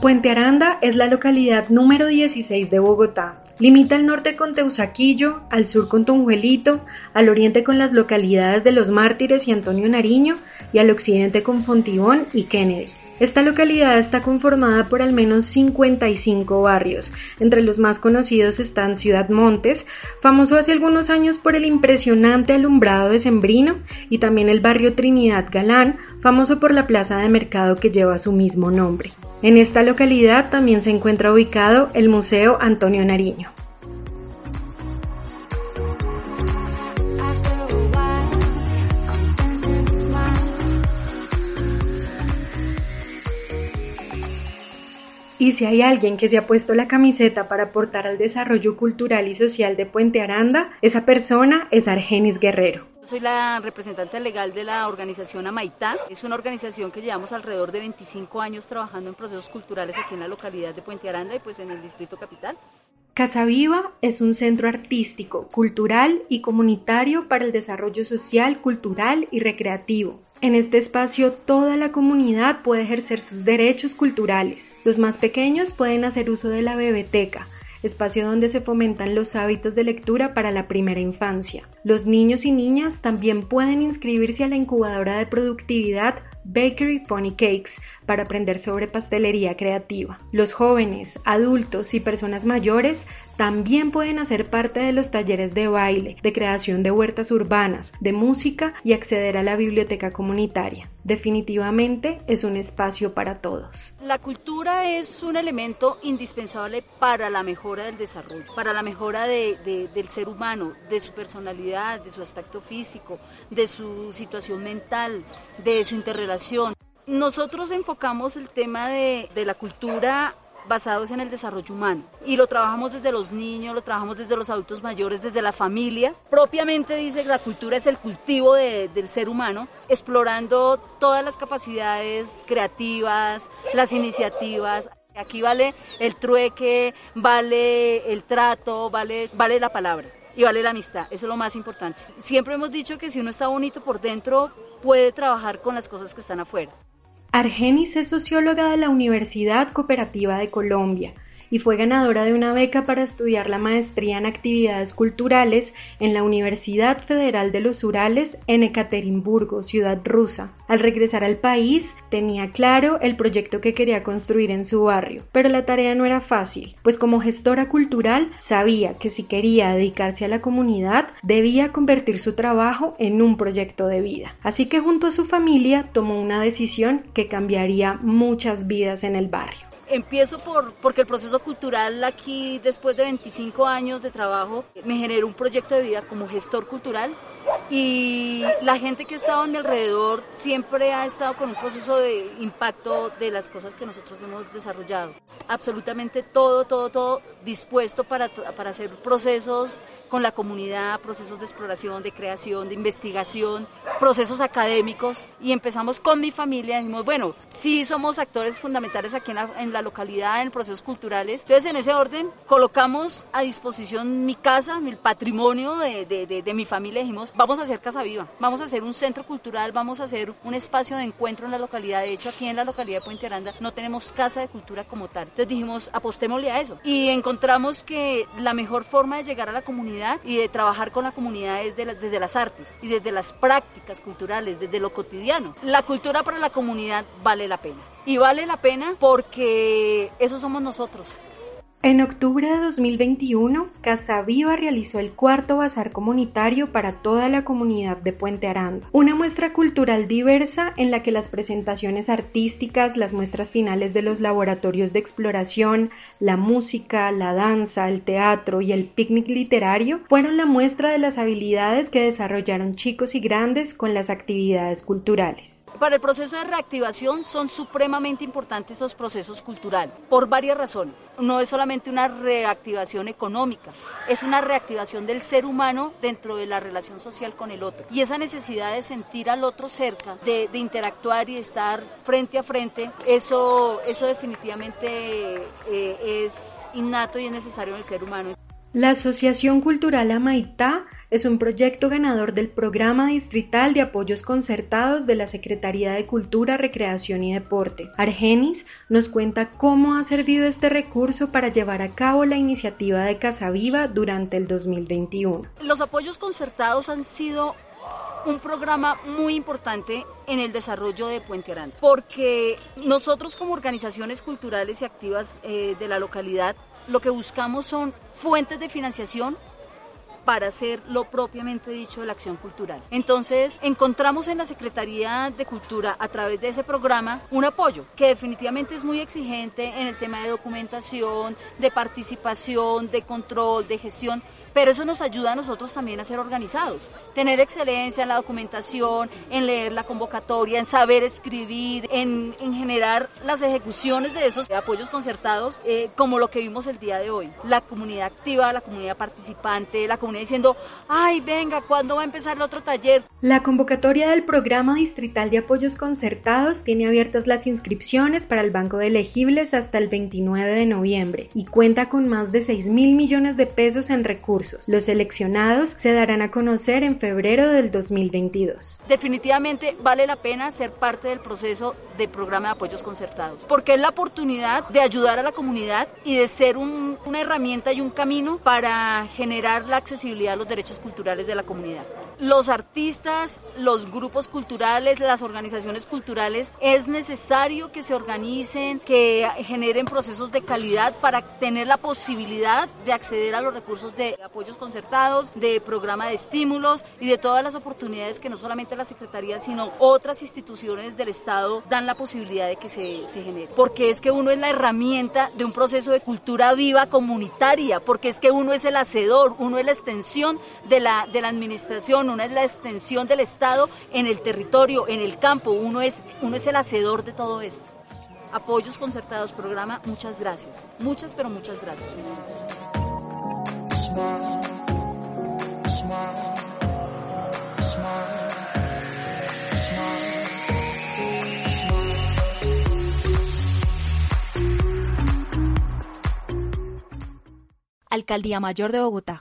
Puente Aranda es la localidad número 16 de Bogotá. Limita al norte con Teusaquillo, al sur con Tunjuelito, al oriente con las localidades de Los Mártires y Antonio Nariño y al occidente con Fontibón y Kennedy. Esta localidad está conformada por al menos 55 barrios. Entre los más conocidos están Ciudad Montes, famoso hace algunos años por el impresionante alumbrado de Sembrino, y también el barrio Trinidad Galán, famoso por la plaza de mercado que lleva su mismo nombre. En esta localidad también se encuentra ubicado el Museo Antonio Nariño. Y si hay alguien que se ha puesto la camiseta para aportar al desarrollo cultural y social de Puente Aranda, esa persona es Argenis Guerrero. Soy la representante legal de la organización Amaitá. Es una organización que llevamos alrededor de 25 años trabajando en procesos culturales aquí en la localidad de Puente Aranda y pues en el distrito capital. Casa Viva es un centro artístico, cultural y comunitario para el desarrollo social, cultural y recreativo. En este espacio toda la comunidad puede ejercer sus derechos culturales. Los más pequeños pueden hacer uso de la biblioteca, espacio donde se fomentan los hábitos de lectura para la primera infancia. Los niños y niñas también pueden inscribirse a la incubadora de productividad Bakery Pony Cakes para aprender sobre pastelería creativa. Los jóvenes, adultos y personas mayores también pueden hacer parte de los talleres de baile, de creación de huertas urbanas, de música y acceder a la biblioteca comunitaria. Definitivamente es un espacio para todos. La cultura es un elemento indispensable para la mejora del desarrollo, para la mejora del ser humano, de su personalidad, de su aspecto físico, de su situación mental, de su interrelación. Nosotros enfocamos el tema de, de la cultura basados en el desarrollo humano. Y lo trabajamos desde los niños, lo trabajamos desde los adultos mayores, desde las familias. Propiamente dice que la cultura es el cultivo del ser humano, explorando todas las capacidades creativas, las iniciativas. Aquí vale el trueque, vale el trato, vale, vale la palabra y vale la amistad. Eso es lo más importante. Siempre hemos dicho que si uno está bonito por dentro, puede trabajar con las cosas que están afuera. Argenis es socióloga de la Universidad Cooperativa de Colombia y fue ganadora de una beca para estudiar la maestría en actividades culturales en la Universidad Federal de los Urales en Ekaterimburgo, ciudad rusa. Al regresar al país, tenía claro el proyecto que quería construir en su barrio, pero la tarea no era fácil, pues como gestora cultural sabía que si quería dedicarse a la comunidad, debía convertir su trabajo en un proyecto de vida. Así que junto a su familia tomó una decisión que cambiaría muchas vidas en el barrio. Empiezo por, porque el proceso cultural aquí, después de 25 años de trabajo, me generó un proyecto de vida como gestor cultural y la gente que ha estado a mi alrededor siempre ha estado con un proceso de impacto de las cosas que nosotros hemos desarrollado. Absolutamente todo, todo, todo dispuesto para, para hacer procesos con la comunidad, procesos de exploración, de creación, de investigación, procesos académicos y empezamos con mi familia, dijimos, bueno, sí somos actores fundamentales aquí en la, en la localidad, en procesos culturales, entonces en ese orden colocamos a disposición mi casa, el patrimonio de, de, de, de mi familia, dijimos, vamos hacer Casa Viva, vamos a hacer un centro cultural, vamos a hacer un espacio de encuentro en la localidad, de hecho aquí en la localidad de Puente Aranda no tenemos casa de cultura como tal, entonces dijimos, apostémosle a eso y encontramos que la mejor forma de llegar a la comunidad y de trabajar con la comunidad desde, desde las artes y desde las prácticas culturales, desde lo cotidiano. La cultura para la comunidad vale la pena. Y vale la pena porque eso somos nosotros. En octubre de 2021, Casa Viva realizó el cuarto bazar comunitario para toda la comunidad de Puente Aranda, una muestra cultural diversa en la que las presentaciones artísticas, las muestras finales de los laboratorios de exploración, la música, la danza, el teatro y el picnic literario fueron la muestra de las habilidades que desarrollaron chicos y grandes con las actividades culturales. Para el proceso de reactivación son supremamente importantes esos procesos culturales, por varias razones. No es solamente una reactivación económica, es una reactivación del ser humano dentro de la relación social con el otro. Y esa necesidad de sentir al otro cerca, de, interactuar y de estar frente a frente, eso, eso definitivamente eh, es innato y es necesario en el ser humano. La Asociación Cultural Amaitá es un proyecto ganador del Programa Distrital de Apoyos Concertados de la Secretaría de Cultura, Recreación y Deporte. Argenis nos cuenta cómo ha servido este recurso para llevar a cabo la iniciativa de Casa Viva durante el 2021. Los apoyos concertados han sido un programa muy importante en el desarrollo de Puente Aranda, porque nosotros como organizaciones culturales y activas eh, de la localidad lo que buscamos son fuentes de financiación para hacer lo propiamente dicho de la acción cultural. Entonces, encontramos en la Secretaría de Cultura, a través de ese programa, un apoyo que definitivamente es muy exigente en el tema de documentación, de participación, de control, de gestión, pero eso nos ayuda a nosotros también a ser organizados, tener excelencia en la documentación, en leer la convocatoria, en saber escribir, en, generar las ejecuciones de esos apoyos concertados, eh, como lo que vimos el día de hoy. La comunidad activa, la comunidad participante, la comunidad diciendo, ay, venga, ¿cuándo va a empezar el otro taller? La convocatoria del Programa Distrital de Apoyos Concertados tiene abiertas las inscripciones para el Banco de Elegibles hasta el 29 de noviembre y cuenta con más de 6 mil millones de pesos en recursos los seleccionados se darán a conocer en febrero del 2022. Definitivamente vale la pena ser parte del proceso de programa de apoyos concertados, porque es la oportunidad de ayudar a la comunidad y de ser una herramienta y un camino para generar la accesibilidad a los derechos culturales de la comunidad los artistas, los grupos culturales, las organizaciones culturales, es necesario que se organicen, que generen procesos de calidad para tener la posibilidad de acceder a los recursos de apoyos concertados, de programa de estímulos y de todas las oportunidades que no solamente la Secretaría, sino otras instituciones del Estado dan la posibilidad de que se, se genere. Porque es que uno es la herramienta de un proceso de cultura viva comunitaria, porque es que uno es el hacedor, uno es la extensión de la, de la administración una es la extensión del Estado en el territorio, en el campo, uno es, uno es el hacedor de todo esto. Apoyos concertados, programa, muchas gracias. Muchas, pero muchas gracias. Alcaldía Mayor de Bogotá.